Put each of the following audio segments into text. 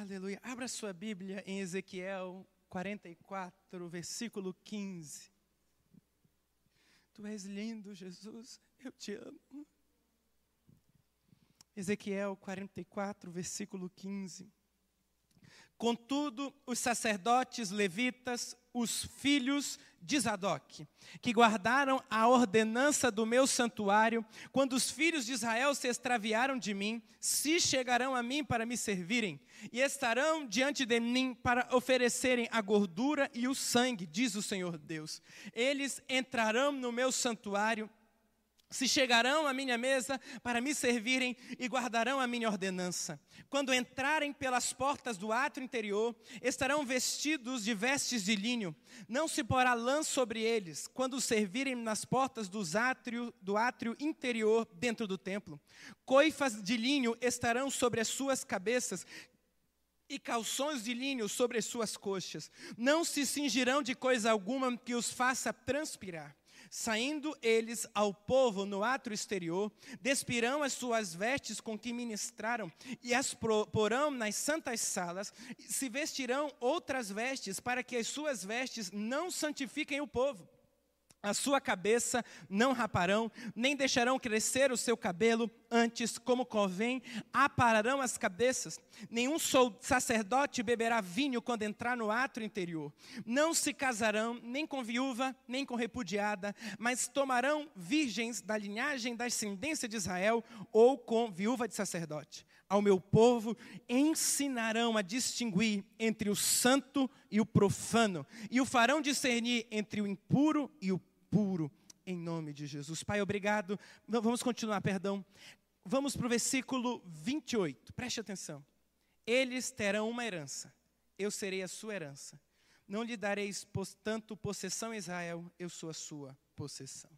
Aleluia. Abra sua Bíblia em Ezequiel 44, versículo 15. Tu és lindo, Jesus, eu te amo. Ezequiel 44, versículo 15. Contudo, os sacerdotes levitas, os filhos de Zadok, que guardaram a ordenança do meu santuário, quando os filhos de Israel se extraviaram de mim, se chegarão a mim para me servirem, e estarão diante de mim para oferecerem a gordura e o sangue, diz o Senhor Deus. Eles entrarão no meu santuário se chegarão à minha mesa para me servirem e guardarão a minha ordenança. Quando entrarem pelas portas do átrio interior, estarão vestidos de vestes de linho. Não se porá lã sobre eles, quando servirem nas portas dos átrio, do átrio interior dentro do templo. Coifas de linho estarão sobre as suas cabeças, e calções de linho sobre as suas coxas. Não se cingirão de coisa alguma que os faça transpirar. Saindo eles ao povo no átrio exterior, despirão as suas vestes com que ministraram e as porão nas santas salas, se vestirão outras vestes, para que as suas vestes não santifiquem o povo. A sua cabeça não raparão, nem deixarão crescer o seu cabelo, antes, como convém, apararão as cabeças. Nenhum sacerdote beberá vinho quando entrar no ato interior. Não se casarão, nem com viúva, nem com repudiada, mas tomarão virgens da linhagem da ascendência de Israel, ou com viúva de sacerdote. Ao meu povo ensinarão a distinguir entre o santo e o profano, e o farão discernir entre o impuro e o puro, em nome de Jesus. Pai, obrigado. Vamos continuar, perdão. Vamos para o versículo 28, preste atenção. Eles terão uma herança, eu serei a sua herança. Não lhe dareis tanto possessão Israel, eu sou a sua possessão.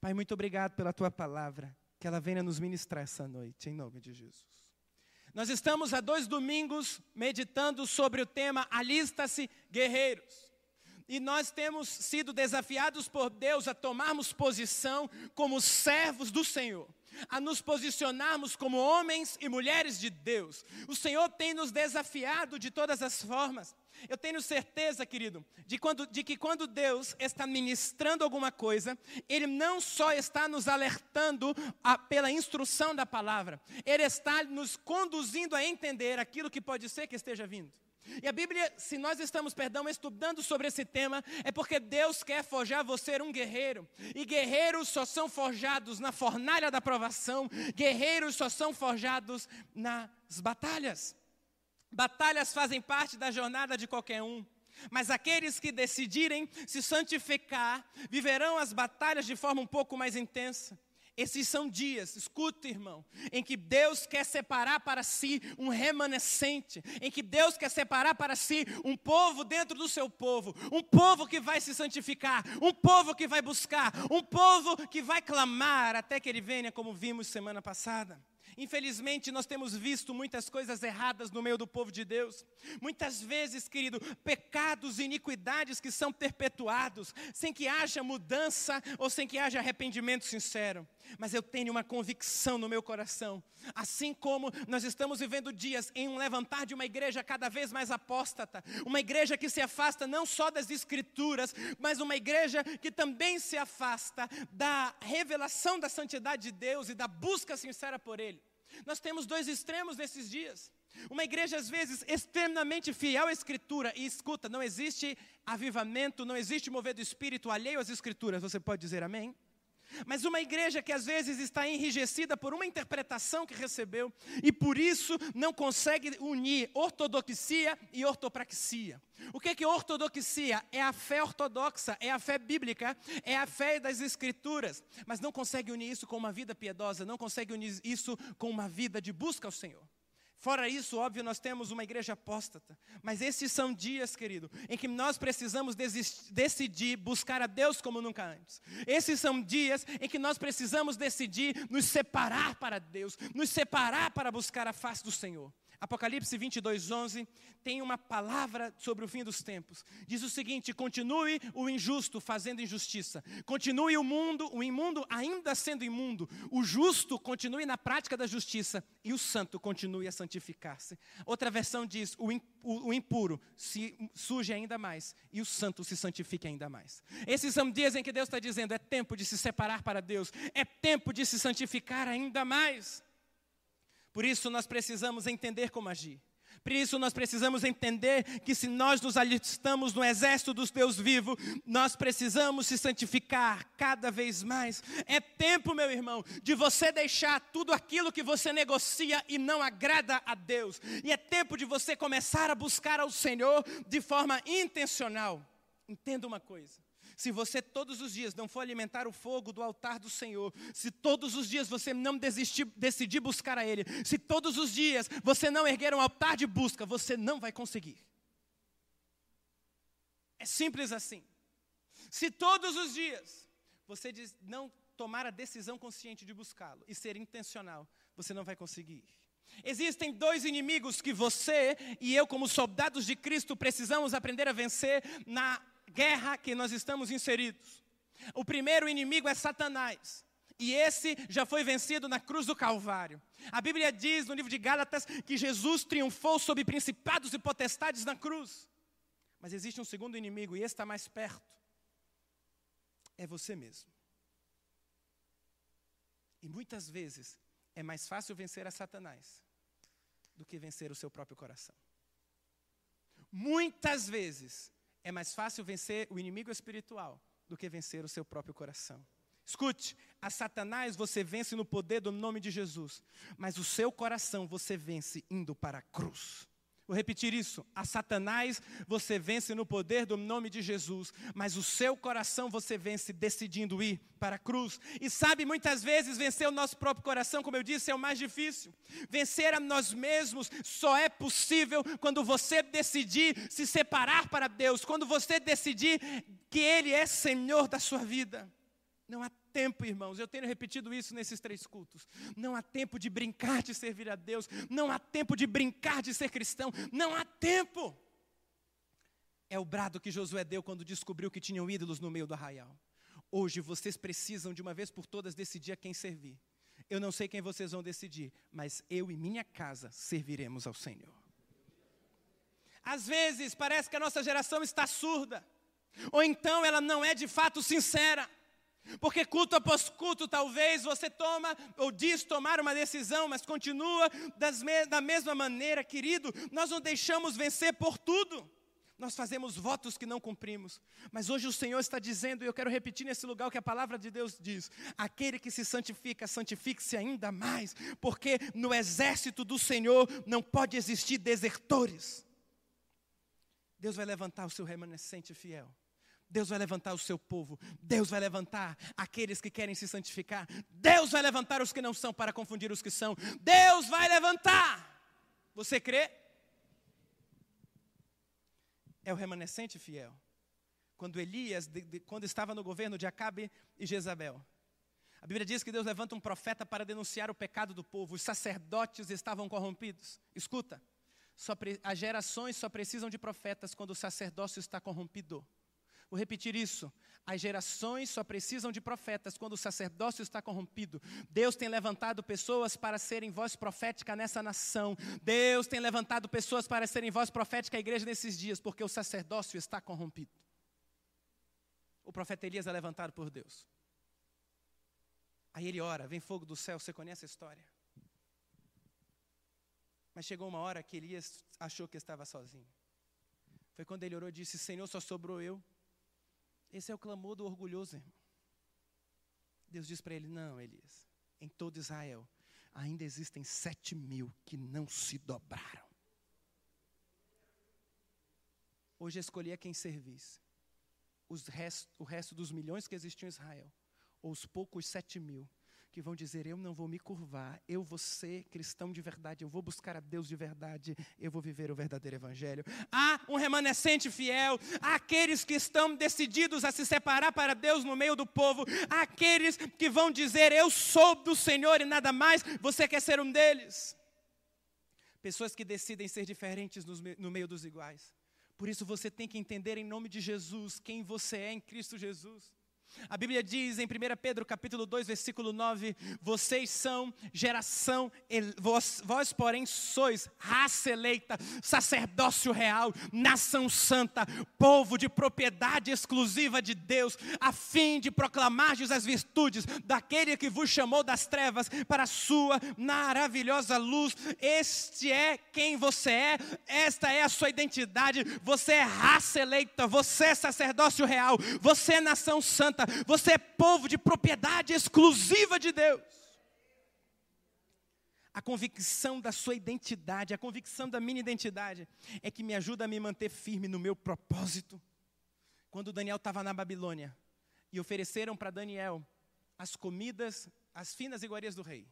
Pai, muito obrigado pela tua palavra, que ela venha nos ministrar essa noite, em nome de Jesus. Nós estamos há dois domingos meditando sobre o tema Alista-se Guerreiros. E nós temos sido desafiados por Deus a tomarmos posição como servos do Senhor, a nos posicionarmos como homens e mulheres de Deus. O Senhor tem nos desafiado de todas as formas. Eu tenho certeza, querido, de, quando, de, que quando Deus está ministrando alguma coisa, Ele não só está nos alertando a, pela instrução da palavra, Ele está nos conduzindo a entender aquilo que pode ser que esteja vindo. E a Bíblia, se nós estamos, perdão, estudando sobre esse tema, é porque Deus quer forjar você um guerreiro. E guerreiros só são forjados na fornalha da provação, guerreiros só são forjados nas batalhas. Batalhas fazem parte da jornada de qualquer um. Mas aqueles que decidirem se santificar viverão as batalhas de forma um pouco mais intensa. Esses são dias, escuta, irmão, em que Deus quer separar para si um remanescente, em que Deus quer separar para si um povo dentro do seu povo, um povo que vai se santificar, um povo que vai buscar, um povo que vai clamar até que ele venha, como vimos semana passada. Infelizmente, nós temos visto muitas coisas erradas no meio do povo de Deus. Muitas vezes, querido, pecados e iniquidades que são perpetuados, sem que haja mudança ou sem que haja arrependimento sincero. Mas eu tenho uma convicção no meu coração. Assim como nós estamos vivendo dias em um levantar de uma igreja cada vez mais apóstata, uma igreja que se afasta não só das escrituras, mas uma igreja que também se afasta da revelação da santidade de Deus e da busca sincera por Ele. Nós temos dois extremos nesses dias. Uma igreja, às vezes, extremamente fiel à Escritura, e escuta, não existe avivamento, não existe mover do espírito alheio às Escrituras, você pode dizer amém? Mas uma igreja que às vezes está enrijecida por uma interpretação que recebeu e por isso não consegue unir ortodoxia e ortopraxia. O que é, que ortodoxia? É a fé ortodoxa, é a fé bíblica, é a fé das escrituras, mas não consegue unir isso com uma vida piedosa, não consegue unir isso com uma vida de busca ao Senhor. Fora isso, óbvio, nós temos uma igreja apóstata. Mas esses são dias, querido, em que nós precisamos decidir buscar a Deus como nunca antes. Esses são dias em que nós precisamos decidir nos separar para Deus, nos separar para buscar a face do Senhor. Apocalipse 22, 11 tem uma palavra sobre o fim dos tempos. Diz o seguinte: continue o injusto fazendo injustiça, continue o mundo, o imundo ainda sendo imundo, o justo continue na prática da justiça e o santo continue a santificar-se. Outra versão diz: o, o, o impuro se suje ainda mais e o santo se santifique ainda mais. Esses são dias em que Deus está dizendo: é tempo de se separar para Deus, é tempo de se santificar ainda mais. Por isso nós precisamos entender como agir. Por isso nós precisamos entender que se nós nos alistamos no exército dos Deus vivo, nós precisamos se santificar cada vez mais. É tempo, meu irmão, de você deixar tudo aquilo que você negocia e não agrada a Deus. E é tempo de você começar a buscar ao Senhor de forma intencional. Entenda uma coisa. Se você todos os dias não for alimentar o fogo do altar do Senhor, se todos os dias você não desistir, decidir buscar a Ele, se todos os dias você não erguer um altar de busca, você não vai conseguir. É simples assim. Se todos os dias você não tomar a decisão consciente de buscá-lo e ser intencional, você não vai conseguir. Existem dois inimigos que você e eu, como soldados de Cristo, precisamos aprender a vencer na guerra que nós estamos inseridos. O primeiro inimigo é Satanás. E esse já foi vencido na cruz do Calvário. A Bíblia diz no livro de Gálatas que Jesus triunfou sobre principados e potestades na cruz. Mas existe um segundo inimigo e esse está mais perto. É você mesmo. E muitas vezes é mais fácil vencer a Satanás do que vencer o seu próprio coração. Muitas vezes é mais fácil vencer o inimigo espiritual do que vencer o seu próprio coração. Escute, a Satanás você vence no poder do nome de Jesus, mas o seu coração você vence indo para a cruz. Vou repetir isso. A Satanás você vence no poder do nome de Jesus, mas o seu coração você vence decidindo ir para a cruz. E sabe, muitas vezes vencer o nosso próprio coração, como eu disse, é o mais difícil. Vencer a nós mesmos só é possível quando você decidir se separar para Deus, quando você decidir que Ele é Senhor da sua vida. Não há tempo, irmãos, eu tenho repetido isso nesses três cultos. Não há tempo de brincar de servir a Deus, não há tempo de brincar de ser cristão, não há tempo. É o brado que Josué deu quando descobriu que tinham ídolos no meio do arraial. Hoje vocês precisam de uma vez por todas decidir a quem servir. Eu não sei quem vocês vão decidir, mas eu e minha casa serviremos ao Senhor. Às vezes parece que a nossa geração está surda, ou então ela não é de fato sincera. Porque culto após culto, talvez você toma ou diz tomar uma decisão, mas continua me da mesma maneira, querido. Nós não deixamos vencer por tudo. Nós fazemos votos que não cumprimos. Mas hoje o Senhor está dizendo, e eu quero repetir nesse lugar o que a palavra de Deus diz: aquele que se santifica, santifique-se ainda mais, porque no exército do Senhor não pode existir desertores. Deus vai levantar o seu remanescente fiel. Deus vai levantar o seu povo, Deus vai levantar aqueles que querem se santificar, Deus vai levantar os que não são para confundir os que são, Deus vai levantar. Você crê? É o remanescente fiel. Quando Elias, de, de, quando estava no governo de Acabe e Jezabel, a Bíblia diz que Deus levanta um profeta para denunciar o pecado do povo. Os sacerdotes estavam corrompidos. Escuta, pre, as gerações só precisam de profetas quando o sacerdócio está corrompido. Vou repetir isso. As gerações só precisam de profetas quando o sacerdócio está corrompido. Deus tem levantado pessoas para serem voz profética nessa nação. Deus tem levantado pessoas para serem voz profética à igreja nesses dias, porque o sacerdócio está corrompido. O profeta Elias é levantado por Deus. Aí ele ora, vem fogo do céu, você conhece a história. Mas chegou uma hora que Elias achou que estava sozinho. Foi quando ele orou e disse: Senhor, só sobrou eu. Esse é o clamor do orgulhoso, irmão. Deus diz para ele: Não, Elias, em todo Israel ainda existem sete mil que não se dobraram. Hoje escolhi a quem servisse. Rest, o resto dos milhões que existiam em Israel, ou os poucos sete mil que vão dizer: Eu não vou me curvar, eu vou ser cristão de verdade, eu vou buscar a Deus de verdade, eu vou viver o verdadeiro Evangelho. Há um remanescente fiel, há aqueles que estão decididos a se separar para Deus no meio do povo, há aqueles que vão dizer: Eu sou do Senhor e nada mais, você quer ser um deles. pessoas que decidem ser diferentes no meio dos iguais. Por isso você tem que entender em nome de Jesus quem você é em Cristo Jesus. A Bíblia diz em 1 Pedro capítulo 2, versículo 9: Vocês são geração, vós, vós, porém sois raça eleita, sacerdócio real, nação santa, povo de propriedade exclusiva de Deus, a fim de proclamar as virtudes daquele que vos chamou das trevas para a sua maravilhosa luz. Este é quem você é, esta é a sua identidade. Você é raça eleita, você é sacerdócio real, você é nação santa você é povo de propriedade exclusiva de Deus. A convicção da sua identidade, a convicção da minha identidade, é que me ajuda a me manter firme no meu propósito. Quando Daniel estava na Babilônia e ofereceram para Daniel as comidas, as finas iguarias do rei.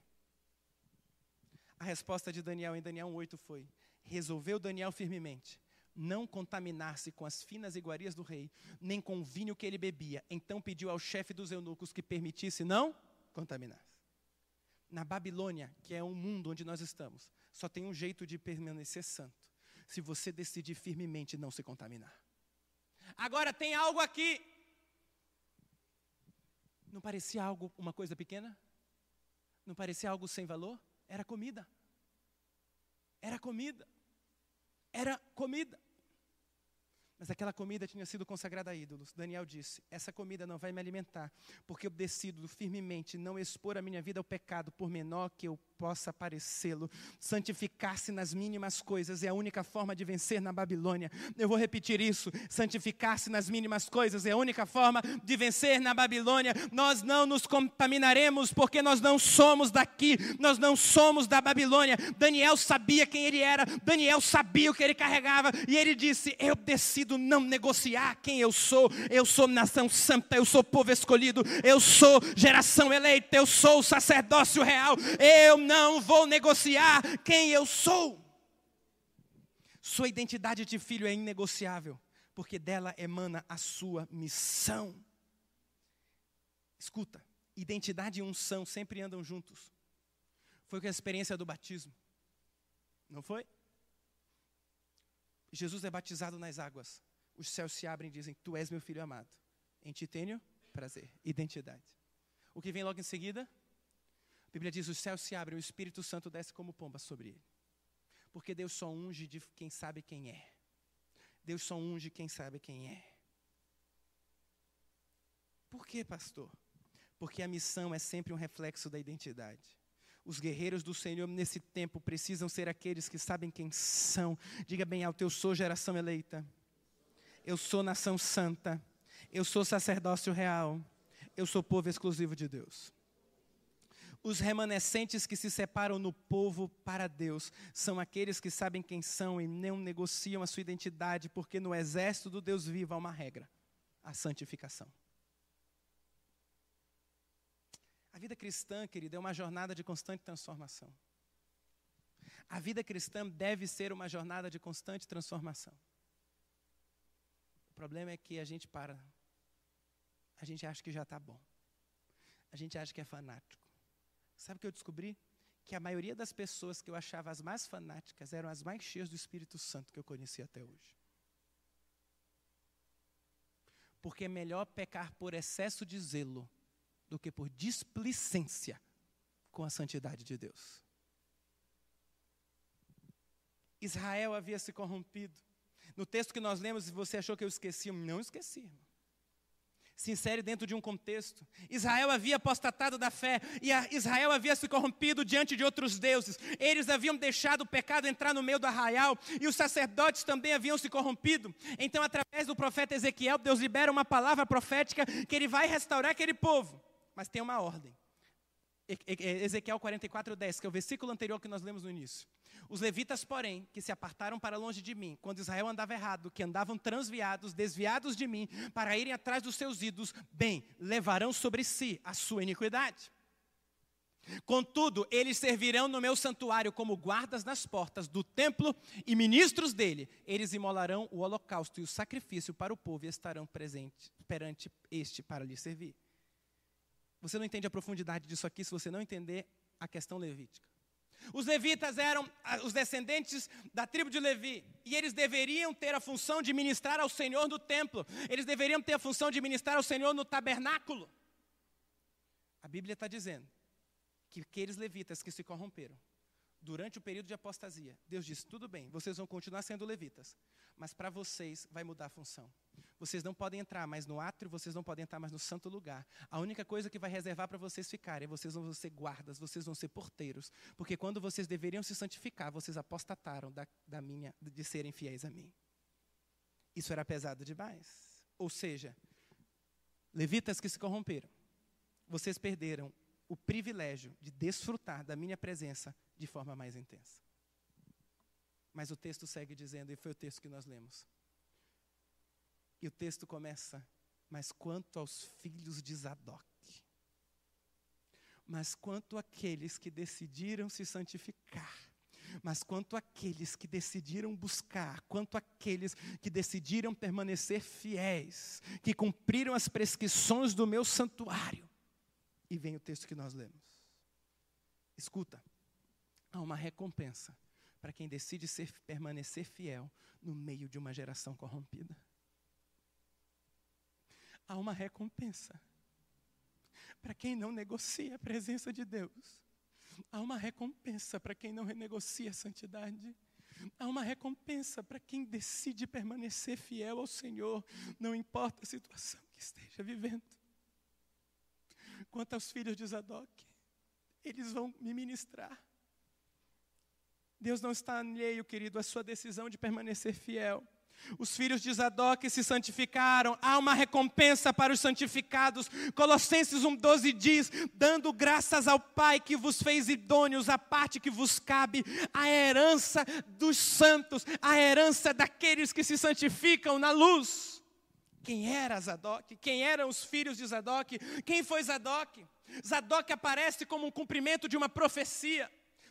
A resposta de Daniel em Daniel 1,8 foi: resolveu Daniel firmemente não contaminar-se com as finas iguarias do rei, nem com o vinho que ele bebia. Então pediu ao chefe dos eunucos que permitisse não contaminar-se. Na Babilônia, que é um mundo onde nós estamos, só tem um jeito de permanecer santo: se você decidir firmemente não se contaminar. Agora tem algo aqui. Não parecia algo, uma coisa pequena? Não parecia algo sem valor? Era comida. Era comida. Era comida. Mas aquela comida tinha sido consagrada a ídolos. Daniel disse: Essa comida não vai me alimentar, porque eu decido firmemente não expor a minha vida ao pecado, por menor que eu possa parecê-lo. Santificar-se nas mínimas coisas é a única forma de vencer na Babilônia. Eu vou repetir isso: santificar-se nas mínimas coisas é a única forma de vencer na Babilônia. Nós não nos contaminaremos, porque nós não somos daqui, nós não somos da Babilônia. Daniel sabia quem ele era, Daniel sabia o que ele carregava, e ele disse: Eu decido não negociar quem eu sou. Eu sou nação santa, eu sou povo escolhido, eu sou geração eleita, eu sou sacerdócio real. Eu não vou negociar quem eu sou. Sua identidade de filho é inegociável, porque dela emana a sua missão. Escuta, identidade e unção sempre andam juntos. Foi com a experiência do batismo. Não foi? Jesus é batizado nas águas. Os céus se abrem e dizem: Tu és meu filho amado. Em ti tenho prazer. Identidade. O que vem logo em seguida? Bíblia diz: os céus se abrem, o Espírito Santo desce como pomba sobre ele. Porque Deus só unge de quem sabe quem é. Deus só unge quem sabe quem é. Por que, pastor? Porque a missão é sempre um reflexo da identidade. Os guerreiros do Senhor nesse tempo precisam ser aqueles que sabem quem são. Diga bem alto: eu sou geração eleita. Eu sou nação santa. Eu sou sacerdócio real. Eu sou povo exclusivo de Deus. Os remanescentes que se separam no povo para Deus são aqueles que sabem quem são e não negociam a sua identidade, porque no exército do Deus vivo há uma regra: a santificação. A vida cristã, querida, é uma jornada de constante transformação. A vida cristã deve ser uma jornada de constante transformação. O problema é que a gente para. A gente acha que já está bom. A gente acha que é fanático. Sabe o que eu descobri? Que a maioria das pessoas que eu achava as mais fanáticas eram as mais cheias do Espírito Santo que eu conheci até hoje. Porque é melhor pecar por excesso de zelo do que por displicência com a santidade de Deus. Israel havia se corrompido. No texto que nós lemos, você achou que eu esqueci? Não esqueci, irmão se insere dentro de um contexto. Israel havia apostatado da fé e Israel havia se corrompido diante de outros deuses. Eles haviam deixado o pecado entrar no meio do arraial e os sacerdotes também haviam se corrompido. Então, através do profeta Ezequiel, Deus libera uma palavra profética que ele vai restaurar aquele povo. Mas tem uma ordem. Ezequiel 44, 10, que é o versículo anterior que nós lemos no início. Os levitas, porém, que se apartaram para longe de mim, quando Israel andava errado, que andavam transviados, desviados de mim, para irem atrás dos seus ídolos, bem, levarão sobre si a sua iniquidade. Contudo, eles servirão no meu santuário como guardas nas portas do templo e ministros dele. Eles imolarão o holocausto e o sacrifício para o povo e estarão presentes perante este para lhe servir. Você não entende a profundidade disso aqui se você não entender a questão levítica. Os levitas eram ah, os descendentes da tribo de Levi, e eles deveriam ter a função de ministrar ao Senhor no templo, eles deveriam ter a função de ministrar ao Senhor no tabernáculo. A Bíblia está dizendo que aqueles levitas que se corromperam durante o período de apostasia, Deus disse: tudo bem, vocês vão continuar sendo levitas, mas para vocês vai mudar a função. Vocês não podem entrar mais no átrio, vocês não podem entrar mais no santo lugar. A única coisa que vai reservar para vocês ficarem, vocês vão ser guardas, vocês vão ser porteiros. Porque quando vocês deveriam se santificar, vocês apostataram da, da minha, de serem fiéis a mim. Isso era pesado demais. Ou seja, levitas que se corromperam, vocês perderam o privilégio de desfrutar da minha presença de forma mais intensa. Mas o texto segue dizendo, e foi o texto que nós lemos. E o texto começa: Mas quanto aos filhos de Zadok, mas quanto àqueles que decidiram se santificar, mas quanto àqueles que decidiram buscar, quanto àqueles que decidiram permanecer fiéis, que cumpriram as prescrições do meu santuário. E vem o texto que nós lemos. Escuta, há uma recompensa para quem decide ser, permanecer fiel no meio de uma geração corrompida há uma recompensa. Para quem não negocia a presença de Deus, há uma recompensa para quem não renegocia a santidade. Há uma recompensa para quem decide permanecer fiel ao Senhor, não importa a situação que esteja vivendo. Quanto aos filhos de Zadok, eles vão me ministrar. Deus não está alheio, querido, à sua decisão de permanecer fiel. Os filhos de Zadok se santificaram, há uma recompensa para os santificados. Colossenses 1,12 diz: dando graças ao Pai que vos fez idôneos, a parte que vos cabe, a herança dos santos, a herança daqueles que se santificam na luz. Quem era Zadok? Quem eram os filhos de Zadok? Quem foi Zadok? Zadok aparece como um cumprimento de uma profecia.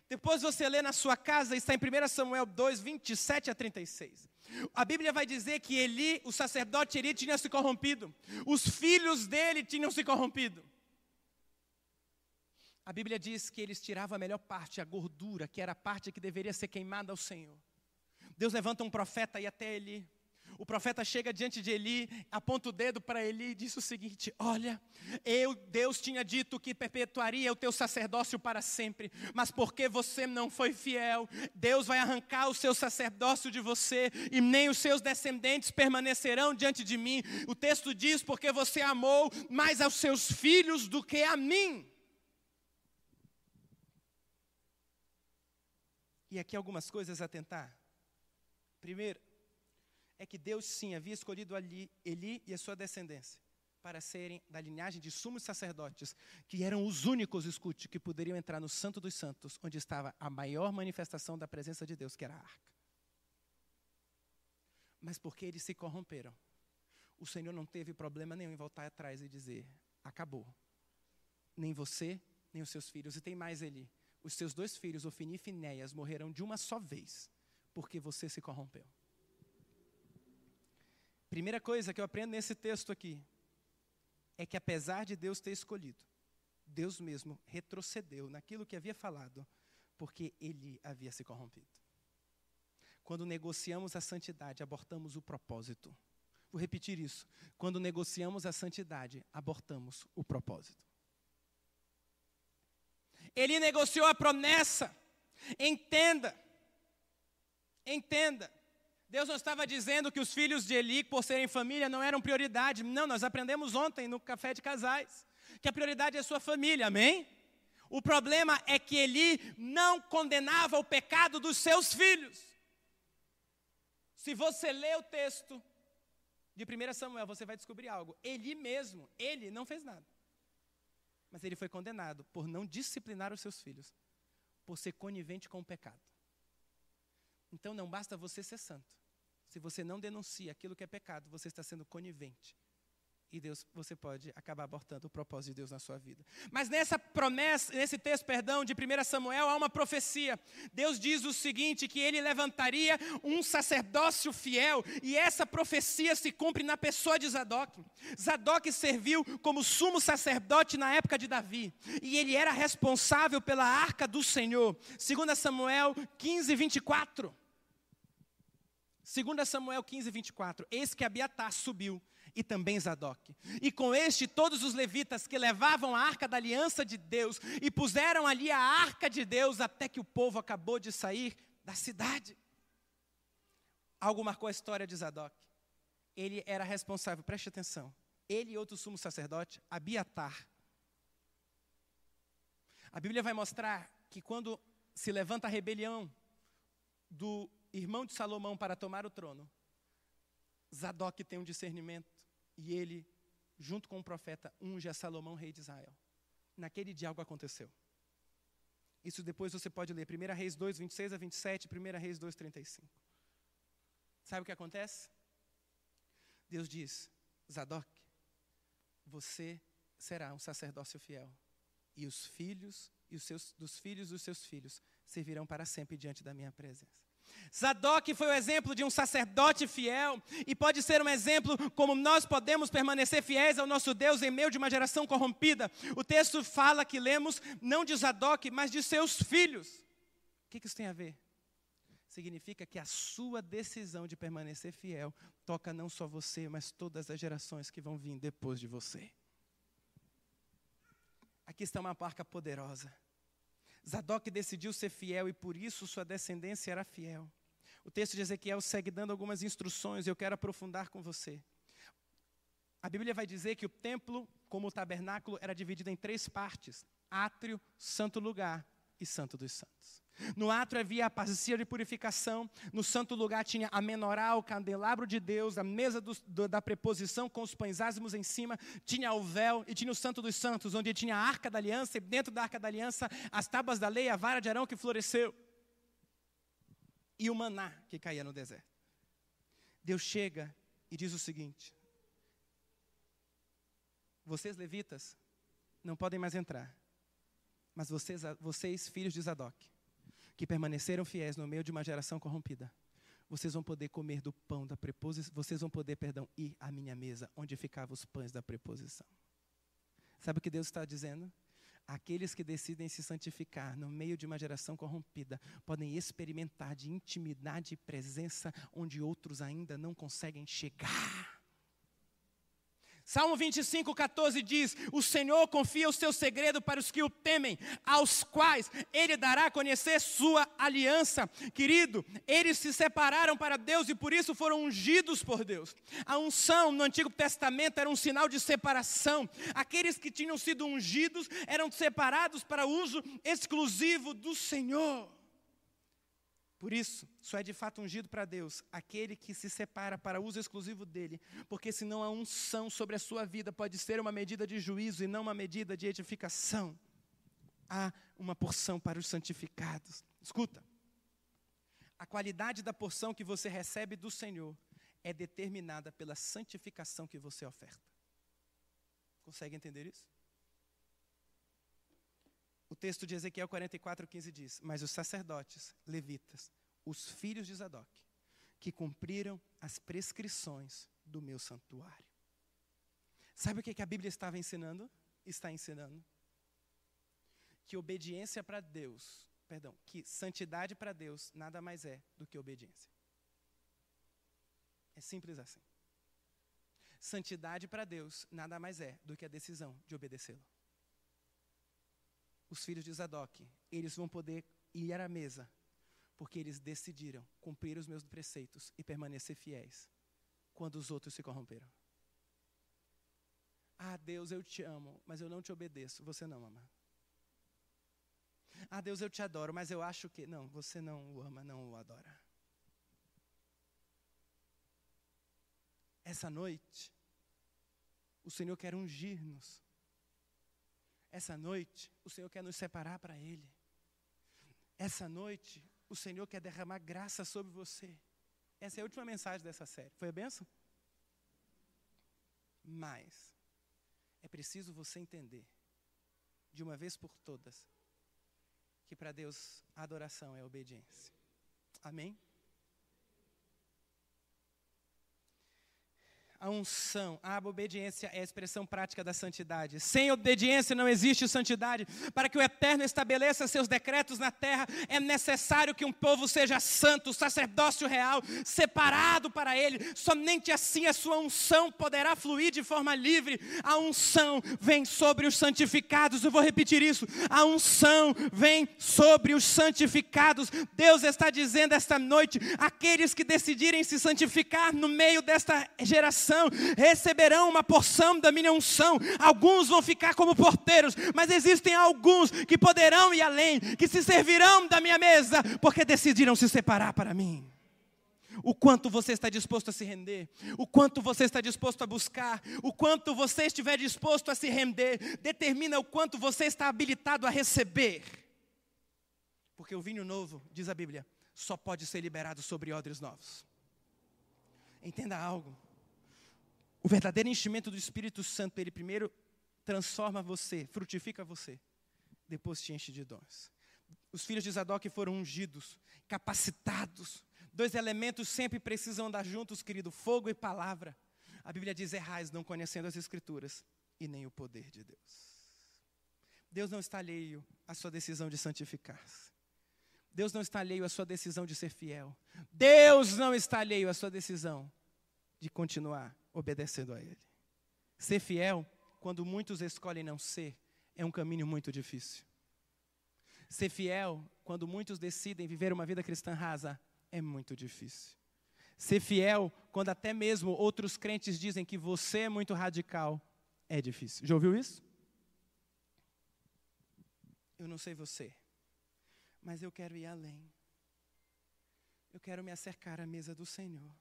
Depois você lê na sua casa, está em 1 Samuel 2, 27 a 36. A Bíblia vai dizer que Eli, o sacerdote Eli, tinha se corrompido. Os filhos dele tinham se corrompido. A Bíblia diz que eles tiravam a melhor parte, a gordura, que era a parte que deveria ser queimada ao Senhor. Deus levanta um profeta e até Eli. O profeta chega diante de Eli, aponta o dedo para Eli e diz o seguinte: Olha, eu, Deus tinha dito que perpetuaria o teu sacerdócio para sempre, mas porque você não foi fiel, Deus vai arrancar o seu sacerdócio de você e nem os seus descendentes permanecerão diante de mim. O texto diz: Porque você amou mais aos seus filhos do que a mim. E aqui algumas coisas a tentar. Primeiro, é que Deus sim havia escolhido ali Eli e a sua descendência para serem da linhagem de sumos sacerdotes, que eram os únicos, escute, que poderiam entrar no Santo dos Santos, onde estava a maior manifestação da presença de Deus, que era a arca. Mas porque eles se corromperam, o Senhor não teve problema nenhum em voltar atrás e dizer: acabou. Nem você, nem os seus filhos. E tem mais Eli. Os seus dois filhos, Ofini e Finéias, morreram de uma só vez, porque você se corrompeu. Primeira coisa que eu aprendo nesse texto aqui é que apesar de Deus ter escolhido, Deus mesmo retrocedeu naquilo que havia falado, porque ele havia se corrompido. Quando negociamos a santidade, abortamos o propósito. Vou repetir isso. Quando negociamos a santidade, abortamos o propósito. Ele negociou a promessa. Entenda. Entenda. Deus não estava dizendo que os filhos de Eli, por serem família, não eram prioridade. Não, nós aprendemos ontem no café de casais que a prioridade é a sua família, amém? O problema é que Eli não condenava o pecado dos seus filhos. Se você lê o texto de 1 Samuel, você vai descobrir algo. Eli mesmo, ele não fez nada. Mas ele foi condenado por não disciplinar os seus filhos, por ser conivente com o pecado. Então não basta você ser santo. Se você não denuncia aquilo que é pecado, você está sendo conivente e Deus, você pode acabar abortando o propósito de Deus na sua vida. Mas nessa promessa, nesse texto, perdão, de 1 Samuel, há uma profecia. Deus diz o seguinte: que ele levantaria um sacerdócio fiel, e essa profecia se cumpre na pessoa de Zadok. Zadok serviu como sumo sacerdote na época de Davi, e ele era responsável pela arca do Senhor. 2 Samuel 15, 24. 2 Samuel 15, 24. Eis que Abiatar subiu e também Zadok. E com este, todos os levitas que levavam a arca da aliança de Deus e puseram ali a arca de Deus até que o povo acabou de sair da cidade. Algo marcou a história de Zadok. Ele era responsável, preste atenção. Ele e outro sumo sacerdote, Abiatar. A Bíblia vai mostrar que quando se levanta a rebelião do irmão de Salomão para tomar o trono, Zadok tem um discernimento e ele, junto com o profeta, unge a Salomão, rei de Israel. Naquele dia algo aconteceu. Isso depois você pode ler 1 Reis 2, 26 a 27, 1 Reis 2, 35. Sabe o que acontece? Deus diz: Zadok, você será um sacerdócio fiel, e os filhos e os seus, dos filhos dos seus filhos servirão para sempre diante da minha presença. Zadok foi o exemplo de um sacerdote fiel e pode ser um exemplo como nós podemos permanecer fiéis ao nosso Deus em meio de uma geração corrompida. O texto fala que lemos não de Zadok, mas de seus filhos. O que isso tem a ver? Significa que a sua decisão de permanecer fiel toca não só você, mas todas as gerações que vão vir depois de você. Aqui está uma marca poderosa. Zadok decidiu ser fiel e por isso sua descendência era fiel. O texto de Ezequiel segue dando algumas instruções e eu quero aprofundar com você. A Bíblia vai dizer que o templo, como o tabernáculo, era dividido em três partes: átrio, santo lugar e santo dos santos. No átrio havia a bacia de purificação, no santo lugar tinha a menorá, o candelabro de Deus, a mesa do, do, da preposição com os pães ázimos em cima, tinha o véu e tinha o santo dos santos, onde tinha a arca da aliança e dentro da arca da aliança as tábuas da lei, a vara de Arão que floresceu e o maná que caía no deserto. Deus chega e diz o seguinte: Vocês levitas não podem mais entrar, mas vocês, vocês filhos de Zadok, que permaneceram fiéis no meio de uma geração corrompida, vocês vão poder comer do pão da preposição, vocês vão poder, perdão, ir à minha mesa, onde ficavam os pães da preposição. Sabe o que Deus está dizendo? Aqueles que decidem se santificar no meio de uma geração corrompida podem experimentar de intimidade e presença onde outros ainda não conseguem chegar. Salmo 25, 14 diz: O Senhor confia o seu segredo para os que o temem, aos quais Ele dará a conhecer sua aliança. Querido, eles se separaram para Deus e por isso foram ungidos por Deus. A unção no Antigo Testamento era um sinal de separação. Aqueles que tinham sido ungidos eram separados para uso exclusivo do Senhor. Por isso, só é de fato ungido para Deus aquele que se separa para uso exclusivo dele, porque senão a unção sobre a sua vida pode ser uma medida de juízo e não uma medida de edificação. Há uma porção para os santificados. Escuta, a qualidade da porção que você recebe do Senhor é determinada pela santificação que você oferta. Consegue entender isso? Texto de Ezequiel 44, 15 diz: Mas os sacerdotes, levitas, os filhos de Zadok, que cumpriram as prescrições do meu santuário. Sabe o que, a Bíblia estava ensinando? Está ensinando que obediência para Deus, perdão, que santidade para Deus nada mais é do que obediência. É simples assim. Santidade para Deus nada mais é do que a decisão de obedecê-lo os filhos de Zadok, eles vão poder ir à mesa, porque eles decidiram cumprir os meus preceitos e permanecer fiéis, quando os outros se corromperam. Ah, Deus, eu te amo, mas eu não te obedeço. Você não ama. Ah, Deus, eu te adoro, mas eu acho que. Não, você não o ama, não o adora. Essa noite, o Senhor quer ungir-nos essa noite, o Senhor quer nos separar para Ele. Essa noite, o Senhor quer derramar graça sobre você. Essa é a última mensagem dessa série. Foi a benção? Mas é preciso você entender, de uma vez por todas, que para Deus a adoração é obediência. Amém? A unção, a obediência é a expressão prática da santidade. Sem obediência não existe santidade. Para que o Eterno estabeleça seus decretos na terra, é necessário que um povo seja santo, sacerdócio real, separado para ele. Somente assim a sua unção poderá fluir de forma livre. A unção vem sobre os santificados. Eu vou repetir isso. A unção vem sobre os santificados. Deus está dizendo esta noite: aqueles que decidirem se santificar no meio desta geração, receberão uma porção da minha unção. Alguns vão ficar como porteiros, mas existem alguns que poderão ir além, que se servirão da minha mesa, porque decidiram se separar para mim. O quanto você está disposto a se render, o quanto você está disposto a buscar, o quanto você estiver disposto a se render, determina o quanto você está habilitado a receber. Porque o vinho novo, diz a Bíblia, só pode ser liberado sobre odres novos. Entenda algo. O verdadeiro enchimento do Espírito Santo, ele primeiro transforma você, frutifica você, depois te enche de dons. Os filhos de Zadok foram ungidos, capacitados. Dois elementos sempre precisam andar juntos, querido: fogo e palavra. A Bíblia diz: errais, não conhecendo as Escrituras e nem o poder de Deus. Deus não está alheio à sua decisão de santificar-se. Deus não está alheio à sua decisão de ser fiel. Deus não está alheio à sua decisão de continuar obedecendo a Ele. Ser fiel, quando muitos escolhem não ser, é um caminho muito difícil. Ser fiel, quando muitos decidem viver uma vida cristã rasa, é muito difícil. Ser fiel, quando até mesmo outros crentes dizem que você é muito radical, é difícil. Já ouviu isso? Eu não sei você, mas eu quero ir além. Eu quero me acercar à mesa do Senhor.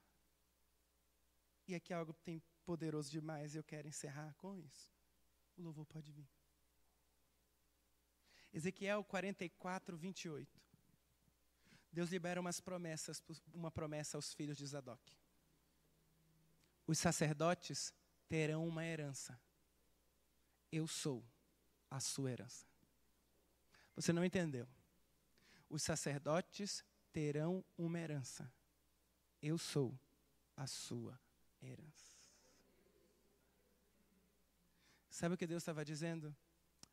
E aqui algo tem poderoso demais e eu quero encerrar com isso. O louvor pode vir. Ezequiel 44, 28. Deus libera umas promessas, uma promessa aos filhos de Zadok. Os sacerdotes terão uma herança. Eu sou a sua herança. Você não entendeu? Os sacerdotes terão uma herança. Eu sou a sua herança. Sabe o que Deus estava dizendo?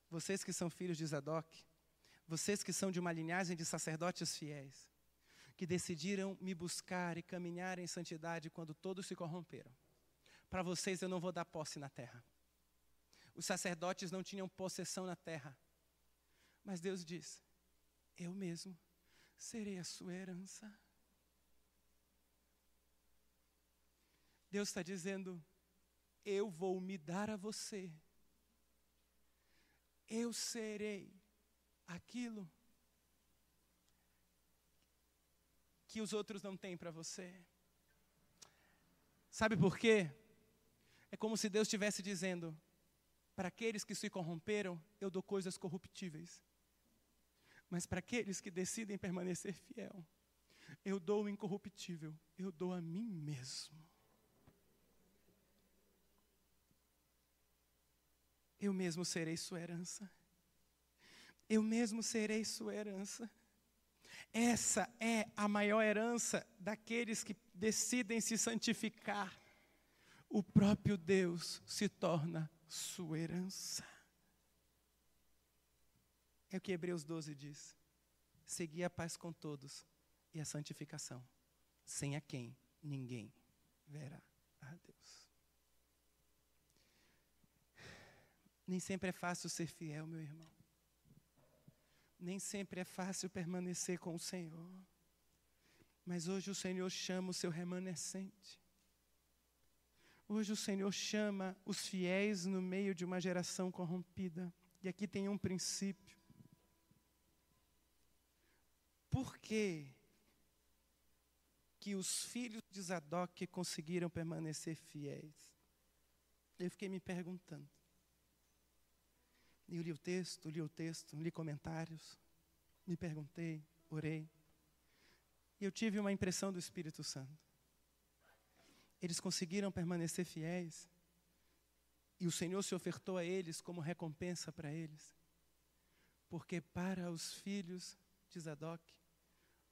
Vocês que são filhos de Zadok, vocês que são de uma linhagem de sacerdotes fiéis, que decidiram me buscar e caminhar em santidade quando todos se corromperam. Para vocês eu não vou dar posse na terra. Os sacerdotes não tinham possessão na terra. Mas Deus diz: Eu mesmo serei a sua herança. Deus está dizendo: Eu vou me dar a você. Eu serei aquilo que os outros não têm para você. Sabe por quê? É como se Deus estivesse dizendo: para aqueles que se corromperam, eu dou coisas corruptíveis. Mas para aqueles que decidem permanecer fiel, eu dou o incorruptível, eu dou a mim mesmo. Eu mesmo serei sua herança. Eu mesmo serei sua herança. Essa é a maior herança daqueles que decidem se santificar. O próprio Deus se torna sua herança. É o que Hebreus 12 diz. Segui a paz com todos e a santificação, sem a quem ninguém verá a Deus. Nem sempre é fácil ser fiel, meu irmão. Nem sempre é fácil permanecer com o Senhor. Mas hoje o Senhor chama o seu remanescente. Hoje o Senhor chama os fiéis no meio de uma geração corrompida. E aqui tem um princípio. Por que, que os filhos de Zadok conseguiram permanecer fiéis? Eu fiquei me perguntando. E eu li o texto, li o texto, li comentários, me perguntei, orei. E eu tive uma impressão do Espírito Santo. Eles conseguiram permanecer fiéis E o Senhor se ofertou a eles como recompensa para eles. Porque para os filhos de Zadok,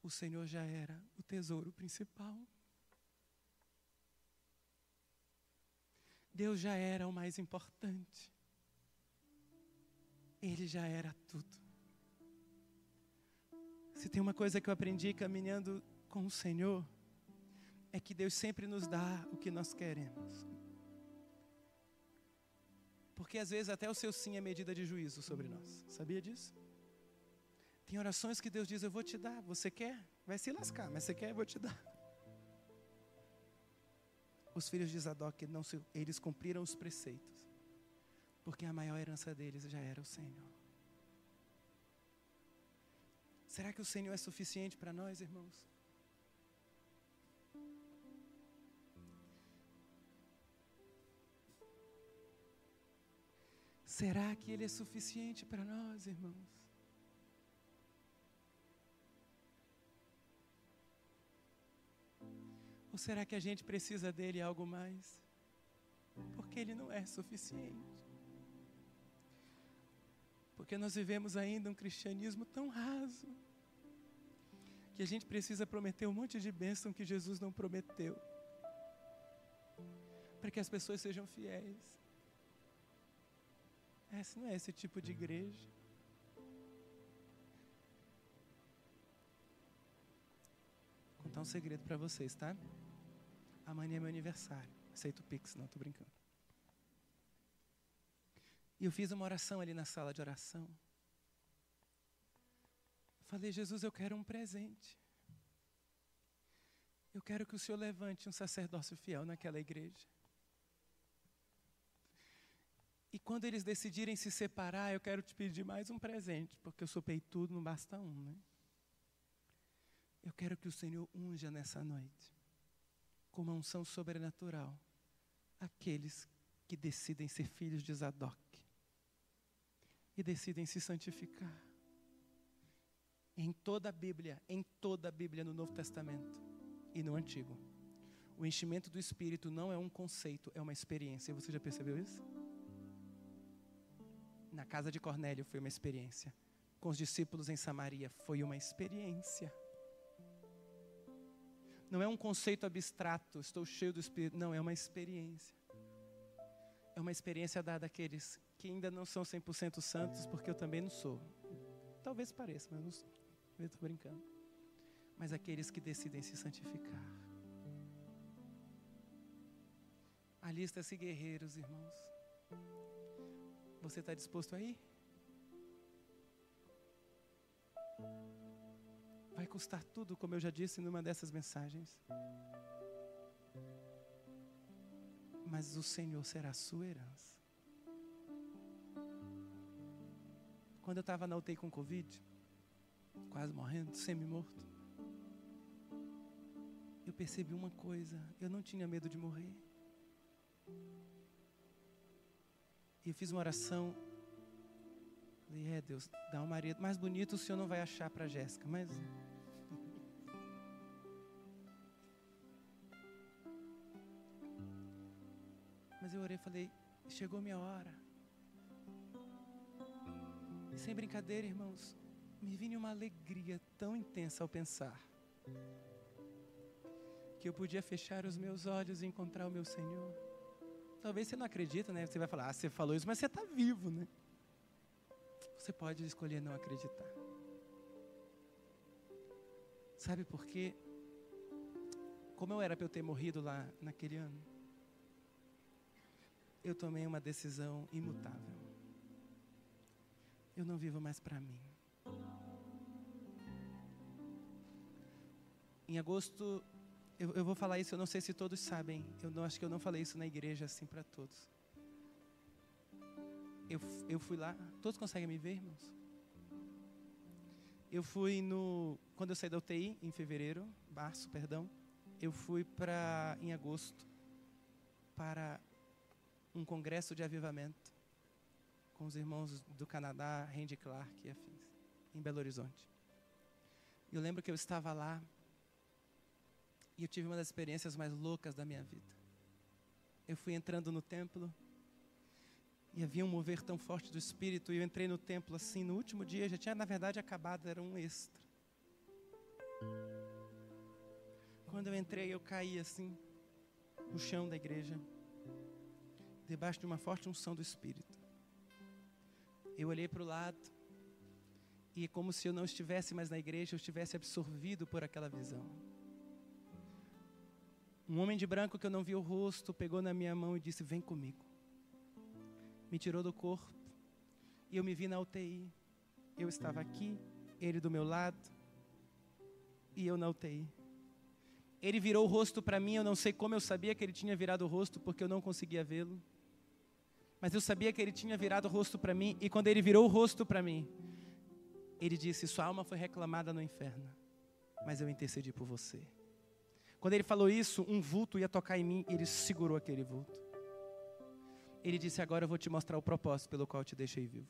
o Senhor já era o tesouro principal. Deus já era o mais importante. Ele já era tudo. Se tem uma coisa que eu aprendi caminhando com o Senhor, é que Deus sempre nos dá o que nós queremos. Porque às vezes até o seu sim é medida de juízo sobre nós. Sabia disso? Tem orações que Deus diz: Eu vou te dar. Você quer? Vai se lascar, mas você quer? Eu vou te dar. Os filhos de Zadok, não se, eles cumpriram os preceitos. Porque a maior herança deles já era o Senhor. Será que o Senhor é suficiente para nós, irmãos? Será que Ele é suficiente para nós, irmãos? Ou será que a gente precisa dele algo mais? Porque ele não é suficiente. Porque nós vivemos ainda um cristianismo tão raso que a gente precisa prometer um monte de bênção que Jesus não prometeu. Para que as pessoas sejam fiéis. Essa não é esse tipo de igreja. Vou contar um segredo para vocês, tá? amanhã é meu aniversário. Aceito o Pix, não, estou brincando. E eu fiz uma oração ali na sala de oração. Falei, Jesus, eu quero um presente. Eu quero que o Senhor levante um sacerdócio fiel naquela igreja. E quando eles decidirem se separar, eu quero te pedir mais um presente, porque eu sou peitudo, não basta um, né? Eu quero que o Senhor unja nessa noite com uma unção sobrenatural aqueles que decidem ser filhos de Zadok e decidem se santificar. Em toda a Bíblia, em toda a Bíblia no Novo Testamento e no Antigo, o enchimento do Espírito não é um conceito, é uma experiência. Você já percebeu isso? Na casa de Cornélio foi uma experiência. Com os discípulos em Samaria foi uma experiência. Não é um conceito abstrato, estou cheio do Espírito. Não, é uma experiência. É uma experiência dada àqueles que ainda não são 100% santos, porque eu também não sou. Talvez pareça, mas não sou. Eu estou brincando. Mas aqueles que decidem se santificar. Alista-se guerreiros, irmãos. Você está disposto a ir? Vai custar tudo, como eu já disse numa dessas mensagens. Mas o Senhor será a sua herança. Quando eu estava na UTI com Covid, quase morrendo, semi-morto, eu percebi uma coisa: eu não tinha medo de morrer. E eu fiz uma oração. Falei, é Deus, dá um marido mais bonito o Senhor não vai achar para Jéssica, mas Mas eu orei e falei: chegou minha hora. Sem brincadeira, irmãos, me vinha uma alegria tão intensa ao pensar que eu podia fechar os meus olhos e encontrar o meu Senhor. Talvez você não acredita, né? Você vai falar, ah, você falou isso, mas você está vivo, né? Você pode escolher não acreditar. Sabe por quê? Como eu era para eu ter morrido lá naquele ano? eu tomei uma decisão imutável. Eu não vivo mais para mim. Em agosto, eu, eu, vou falar isso, eu não sei se todos sabem. Eu não acho que eu não falei isso na igreja assim para todos. Eu, eu fui lá, todos conseguem me ver, irmãos? Eu fui no. Quando eu saí da UTI, em fevereiro, março, perdão, eu fui para, em agosto, para um congresso de avivamento com os irmãos do Canadá, Randy Clark e afins, em Belo Horizonte. Eu lembro que eu estava lá e eu tive uma das experiências mais loucas da minha vida. Eu fui entrando no templo E havia um mover tão forte do Espírito, e eu entrei no templo assim, no último dia, já tinha na verdade acabado, era um extra. Quando eu entrei, eu caí assim, no chão da igreja, debaixo de uma forte unção do Espírito. Eu olhei para o lado, e como se eu não estivesse mais na igreja, eu estivesse absorvido por aquela visão. Um homem de branco que eu não vi o rosto pegou na minha mão e disse: Vem comigo me tirou do corpo e eu me vi na UTI. Eu estava aqui, ele do meu lado e eu na UTI. Ele virou o rosto para mim, eu não sei como eu sabia que ele tinha virado o rosto porque eu não conseguia vê-lo. Mas eu sabia que ele tinha virado o rosto para mim e quando ele virou o rosto para mim, ele disse: Sua alma foi reclamada no inferno, mas eu intercedi por você. Quando ele falou isso, um vulto ia tocar em mim, e ele segurou aquele vulto. Ele disse: Agora eu vou te mostrar o propósito pelo qual eu te deixei vivo.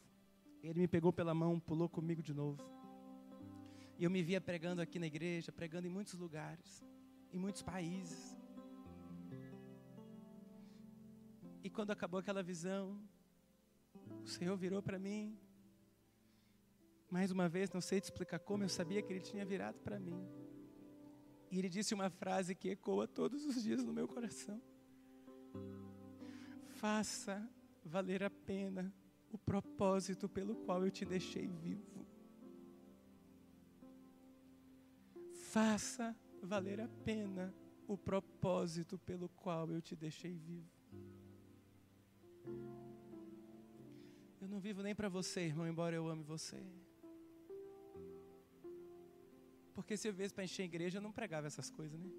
Ele me pegou pela mão, pulou comigo de novo. E eu me via pregando aqui na igreja, pregando em muitos lugares, em muitos países. E quando acabou aquela visão, o Senhor virou para mim. Mais uma vez, não sei te explicar como, eu sabia que Ele tinha virado para mim. E Ele disse uma frase que ecoa todos os dias no meu coração faça valer a pena o propósito pelo qual eu te deixei vivo. Faça valer a pena o propósito pelo qual eu te deixei vivo. Eu não vivo nem para você, irmão, embora eu ame você. Porque se eu viesse para encher a igreja, eu não pregava essas coisas, né?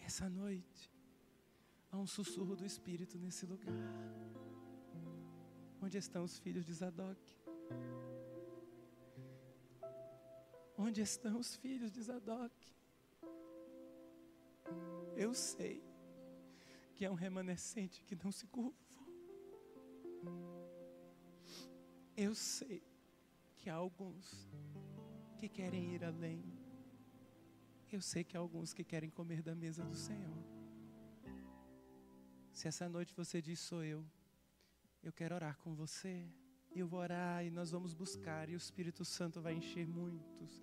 Essa noite, Há um sussurro do Espírito nesse lugar. Onde estão os filhos de Zadok? Onde estão os filhos de Zadok? Eu sei que é um remanescente que não se curvou. Eu sei que há alguns que querem ir além. Eu sei que há alguns que querem comer da mesa do Senhor. Se essa noite você diz, sou eu, eu quero orar com você. Eu vou orar e nós vamos buscar, e o Espírito Santo vai encher muitos